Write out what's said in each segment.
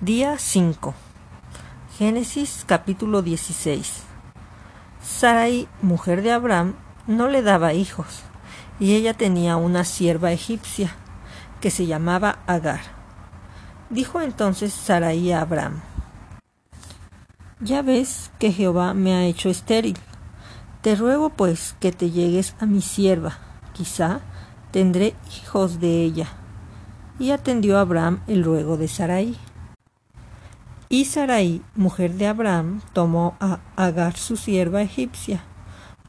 Día 5. Génesis capítulo 16. Sarai, mujer de Abraham, no le daba hijos, y ella tenía una sierva egipcia que se llamaba Agar. Dijo entonces Sarai a Abraham: Ya ves que Jehová me ha hecho estéril. Te ruego pues que te llegues a mi sierva, quizá tendré hijos de ella. Y atendió Abraham el ruego de Sarai. Y Sarai, mujer de Abraham, tomó a Agar su sierva egipcia,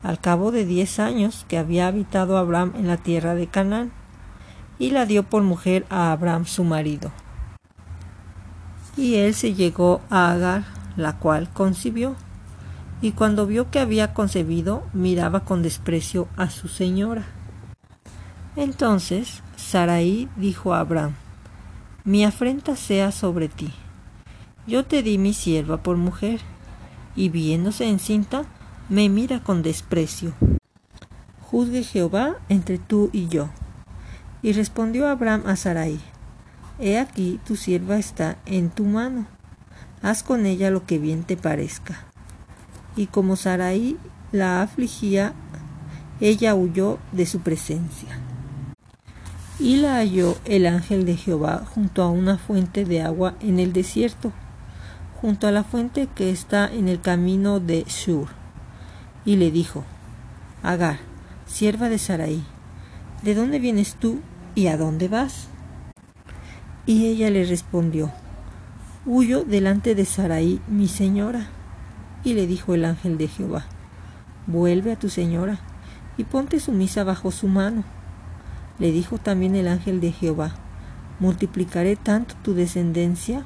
al cabo de diez años que había habitado Abraham en la tierra de Canaán, y la dio por mujer a Abraham su marido. Y él se llegó a Agar, la cual concibió, y cuando vio que había concebido, miraba con desprecio a su señora. Entonces Sarai dijo a Abraham, Mi afrenta sea sobre ti yo te di mi sierva por mujer, y viéndose encinta, me mira con desprecio. Juzgue Jehová entre tú y yo. Y respondió Abraham a Sarai, He aquí tu sierva está en tu mano, haz con ella lo que bien te parezca. Y como Sarai la afligía, ella huyó de su presencia. Y la halló el ángel de Jehová junto a una fuente de agua en el desierto junto a la fuente que está en el camino de Shur, y le dijo, Agar, sierva de Sarai, ¿de dónde vienes tú y a dónde vas? Y ella le respondió, Huyo delante de Sarai, mi señora. Y le dijo el ángel de Jehová, Vuelve a tu señora y ponte sumisa bajo su mano. Le dijo también el ángel de Jehová, Multiplicaré tanto tu descendencia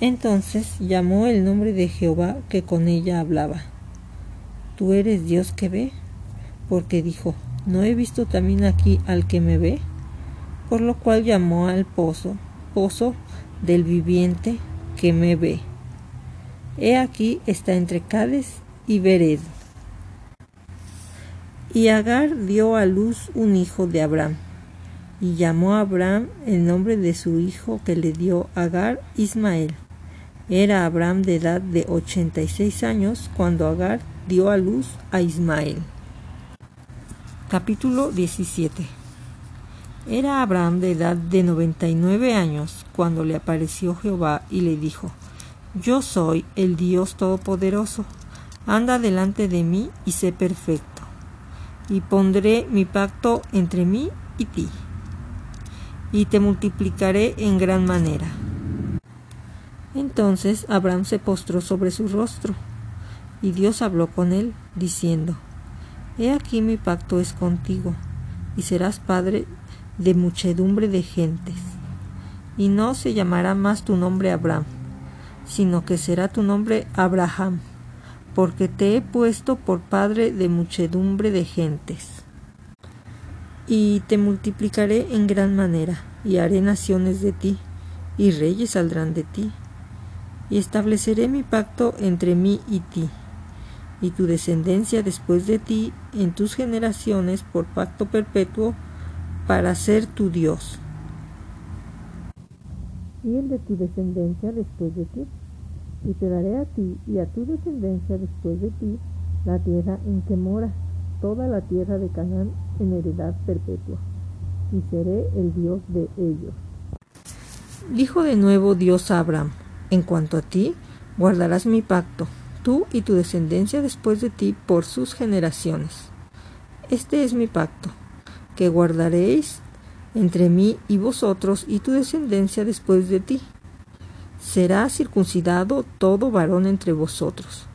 entonces llamó el nombre de Jehová que con ella hablaba. ¿Tú eres Dios que ve? Porque dijo, ¿no he visto también aquí al que me ve? Por lo cual llamó al pozo, pozo del viviente que me ve. He aquí está entre Cades y Bered. Y Agar dio a luz un hijo de Abraham, y llamó a Abraham el nombre de su hijo que le dio Agar Ismael. Era Abraham de edad de 86 años cuando Agar dio a luz a Ismael. Capítulo 17 Era Abraham de edad de 99 años cuando le apareció Jehová y le dijo, Yo soy el Dios Todopoderoso, anda delante de mí y sé perfecto, y pondré mi pacto entre mí y ti, y te multiplicaré en gran manera entonces Abraham se postró sobre su rostro, y Dios habló con él, diciendo, He aquí mi pacto es contigo, y serás padre de muchedumbre de gentes. Y no se llamará más tu nombre Abraham, sino que será tu nombre Abraham, porque te he puesto por padre de muchedumbre de gentes. Y te multiplicaré en gran manera, y haré naciones de ti, y reyes saldrán de ti y estableceré mi pacto entre mí y ti, y tu descendencia después de ti en tus generaciones por pacto perpetuo para ser tu Dios. Y el de tu descendencia después de ti, y te daré a ti y a tu descendencia después de ti la tierra en que moras, toda la tierra de Canaán en heredad perpetua, y seré el Dios de ellos. Dijo de nuevo Dios a Abraham, en cuanto a ti, guardarás mi pacto, tú y tu descendencia después de ti por sus generaciones. Este es mi pacto, que guardaréis entre mí y vosotros y tu descendencia después de ti. Será circuncidado todo varón entre vosotros.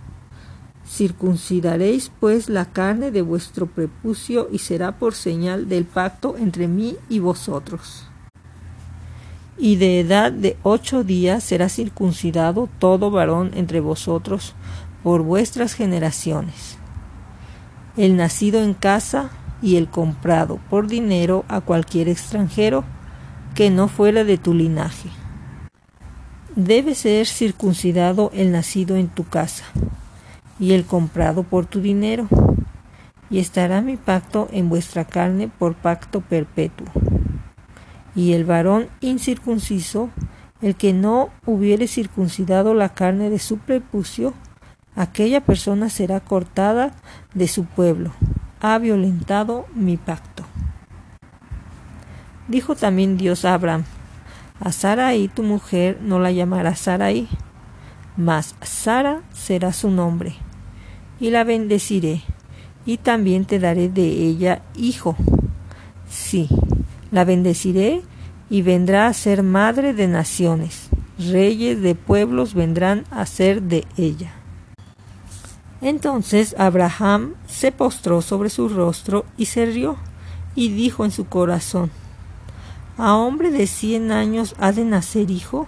Circuncidaréis pues la carne de vuestro prepucio y será por señal del pacto entre mí y vosotros. Y de edad de ocho días será circuncidado todo varón entre vosotros por vuestras generaciones. El nacido en casa y el comprado por dinero a cualquier extranjero que no fuera de tu linaje. Debe ser circuncidado el nacido en tu casa y el comprado por tu dinero, y estará mi pacto en vuestra carne por pacto perpetuo. Y el varón incircunciso, el que no hubiere circuncidado la carne de su prepucio, aquella persona será cortada de su pueblo, ha violentado mi pacto. Dijo también Dios a Abraham, a Sarai tu mujer no la llamarás Sarai, mas Sara será su nombre, y la bendeciré, y también te daré de ella hijo. Sí, la bendeciré y vendrá a ser madre de naciones, reyes de pueblos vendrán a ser de ella. Entonces Abraham se postró sobre su rostro y se rió, y dijo en su corazón, ¿A hombre de cien años ha de nacer hijo?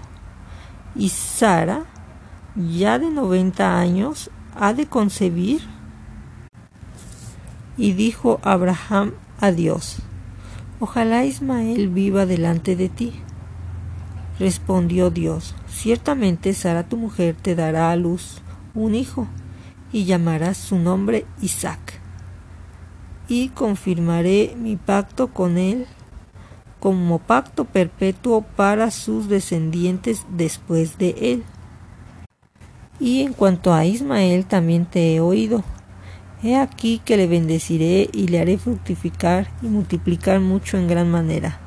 ¿Y Sara, ya de noventa años, ha de concebir? Y dijo Abraham a Dios, Ojalá Ismael viva delante de ti. Respondió Dios, Ciertamente Sara tu mujer te dará a luz un hijo, y llamarás su nombre Isaac. Y confirmaré mi pacto con él como pacto perpetuo para sus descendientes después de él. Y en cuanto a Ismael también te he oído. He aquí que le bendeciré y le haré fructificar y multiplicar mucho en gran manera.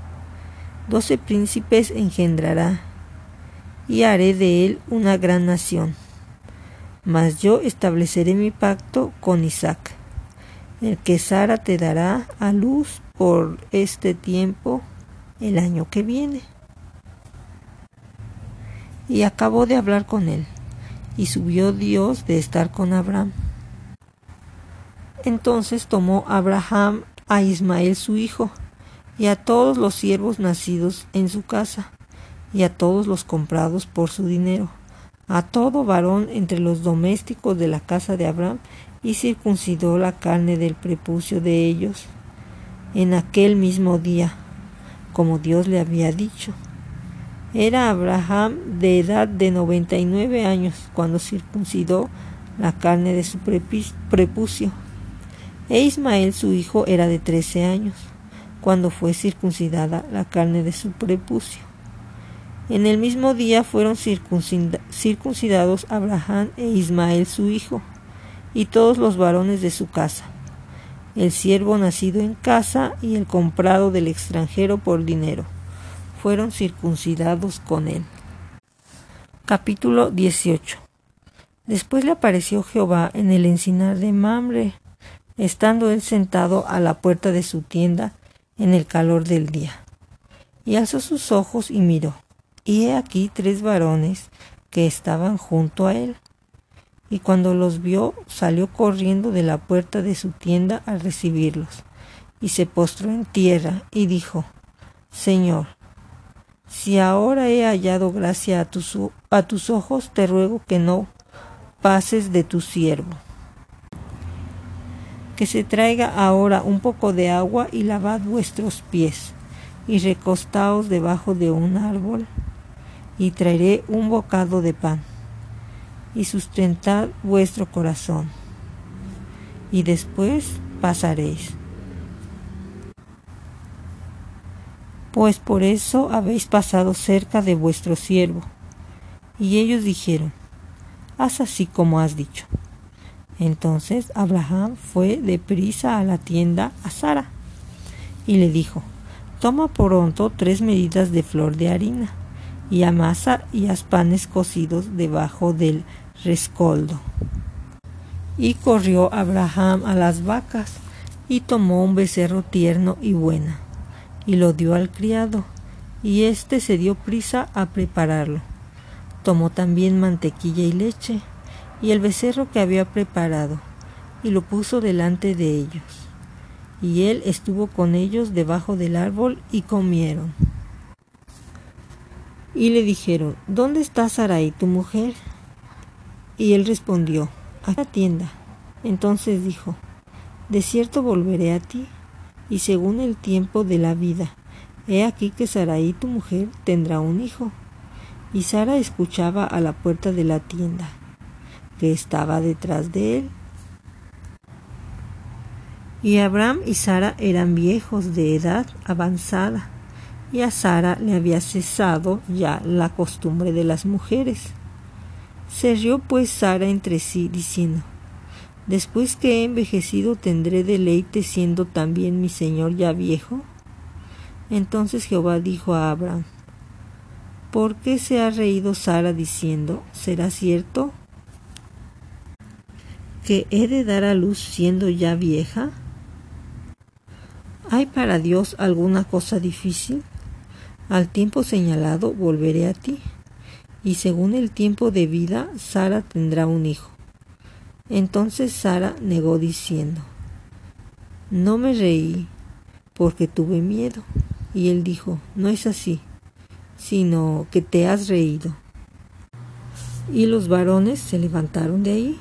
Doce príncipes engendrará, y haré de él una gran nación. Mas yo estableceré mi pacto con Isaac, el que Sara te dará a luz por este tiempo el año que viene. Y acabó de hablar con él, y subió Dios de estar con Abraham. Entonces tomó Abraham a Ismael su hijo, y a todos los siervos nacidos en su casa, y a todos los comprados por su dinero, a todo varón entre los domésticos de la casa de Abraham, y circuncidó la carne del prepucio de ellos en aquel mismo día como Dios le había dicho. Era Abraham de edad de 99 años cuando circuncidó la carne de su prepucio. E Ismael su hijo era de 13 años cuando fue circuncidada la carne de su prepucio. En el mismo día fueron circuncidados Abraham e Ismael su hijo, y todos los varones de su casa el siervo nacido en casa y el comprado del extranjero por dinero. Fueron circuncidados con él. Capítulo 18 Después le apareció Jehová en el encinar de Mamre, estando él sentado a la puerta de su tienda en el calor del día. Y alzó sus ojos y miró, y he aquí tres varones que estaban junto a él y cuando los vio salió corriendo de la puerta de su tienda a recibirlos, y se postró en tierra y dijo, Señor, si ahora he hallado gracia a tus, a tus ojos, te ruego que no pases de tu siervo. Que se traiga ahora un poco de agua y lavad vuestros pies, y recostaos debajo de un árbol, y traeré un bocado de pan y sustentad vuestro corazón, y después pasaréis. Pues por eso habéis pasado cerca de vuestro siervo. Y ellos dijeron, haz así como has dicho. Entonces Abraham fue de prisa a la tienda a Sara y le dijo, toma pronto tres medidas de flor de harina y amasa y haz panes cocidos debajo del rescoldo. Y corrió Abraham a las vacas, y tomó un becerro tierno y buena, y lo dio al criado, y éste se dio prisa a prepararlo. Tomó también mantequilla y leche, y el becerro que había preparado, y lo puso delante de ellos. Y él estuvo con ellos debajo del árbol y comieron. Y le dijeron, ¿dónde está Sarai, tu mujer? Y él respondió, a la tienda. Entonces dijo, de cierto volveré a ti, y según el tiempo de la vida, he aquí que Sarai, tu mujer, tendrá un hijo. Y Sara escuchaba a la puerta de la tienda, que estaba detrás de él. Y Abraham y Sara eran viejos de edad avanzada, y a Sara le había cesado ya la costumbre de las mujeres. Se rió pues Sara entre sí, diciendo, Después que he envejecido tendré deleite siendo también mi señor ya viejo. Entonces Jehová dijo a Abraham, ¿por qué se ha reído Sara diciendo, ¿será cierto que he de dar a luz siendo ya vieja? ¿Hay para Dios alguna cosa difícil? Al tiempo señalado volveré a ti, y según el tiempo de vida Sara tendrá un hijo. Entonces Sara negó diciendo, No me reí, porque tuve miedo. Y él dijo, No es así, sino que te has reído. Y los varones se levantaron de ahí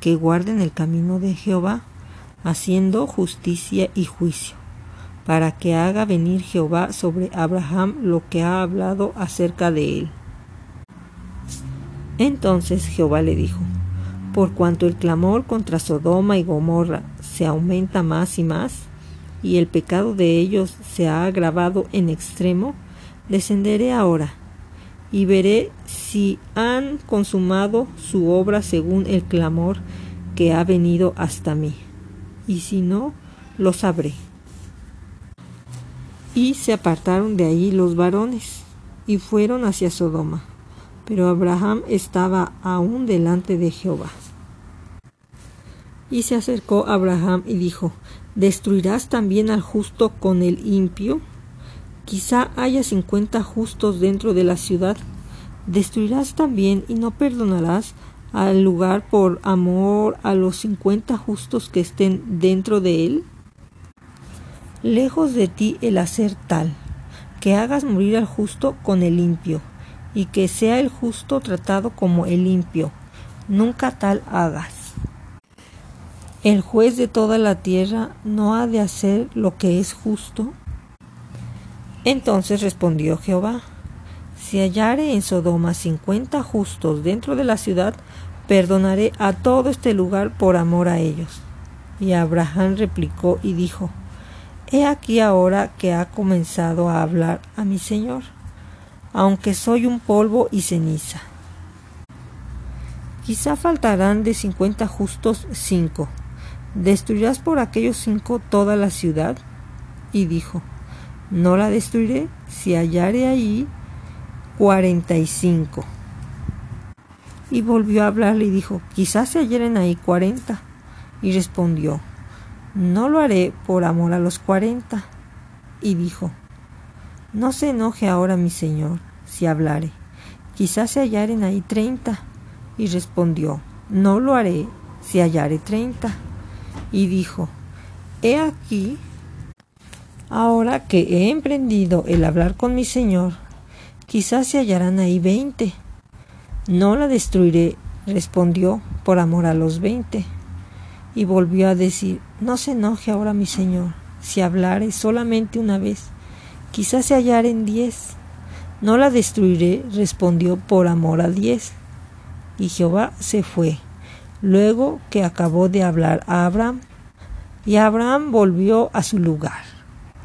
que guarden el camino de Jehová, haciendo justicia y juicio, para que haga venir Jehová sobre Abraham lo que ha hablado acerca de él. Entonces Jehová le dijo, por cuanto el clamor contra Sodoma y Gomorra se aumenta más y más, y el pecado de ellos se ha agravado en extremo, descenderé ahora y veré si han consumado su obra según el clamor que ha venido hasta mí y si no, lo sabré. Y se apartaron de ahí los varones, y fueron hacia Sodoma. Pero Abraham estaba aún delante de Jehová. Y se acercó Abraham y dijo, ¿Destruirás también al justo con el impio? Quizá haya cincuenta justos dentro de la ciudad. ¿Destruirás también y no perdonarás al lugar por amor a los cincuenta justos que estén dentro de él? Lejos de ti el hacer tal, que hagas morir al justo con el limpio, y que sea el justo tratado como el limpio. Nunca tal hagas. ¿El juez de toda la tierra no ha de hacer lo que es justo? Entonces respondió Jehová, si hallare en Sodoma cincuenta justos dentro de la ciudad, perdonaré a todo este lugar por amor a ellos. Y Abraham replicó y dijo, He aquí ahora que ha comenzado a hablar a mi Señor, aunque soy un polvo y ceniza. Quizá faltarán de cincuenta justos cinco. ¿Destruirás por aquellos cinco toda la ciudad? Y dijo, No la destruiré si hallare allí cuarenta y cinco. Y volvió a hablarle y dijo, quizás se halleren ahí cuarenta. Y respondió, no lo haré por amor a los cuarenta. Y dijo, no se enoje ahora mi señor si hablare, quizás se hallaren ahí treinta. Y respondió, no lo haré si hallare treinta. Y dijo, he aquí, ahora que he emprendido el hablar con mi señor, quizás se hallarán ahí veinte. No la destruiré, respondió, por amor a los veinte. Y volvió a decir, no se enoje ahora mi señor, si hablare solamente una vez, quizás se hallaren diez. No la destruiré, respondió, por amor a diez. Y Jehová se fue, luego que acabó de hablar a Abraham, y Abraham volvió a su lugar.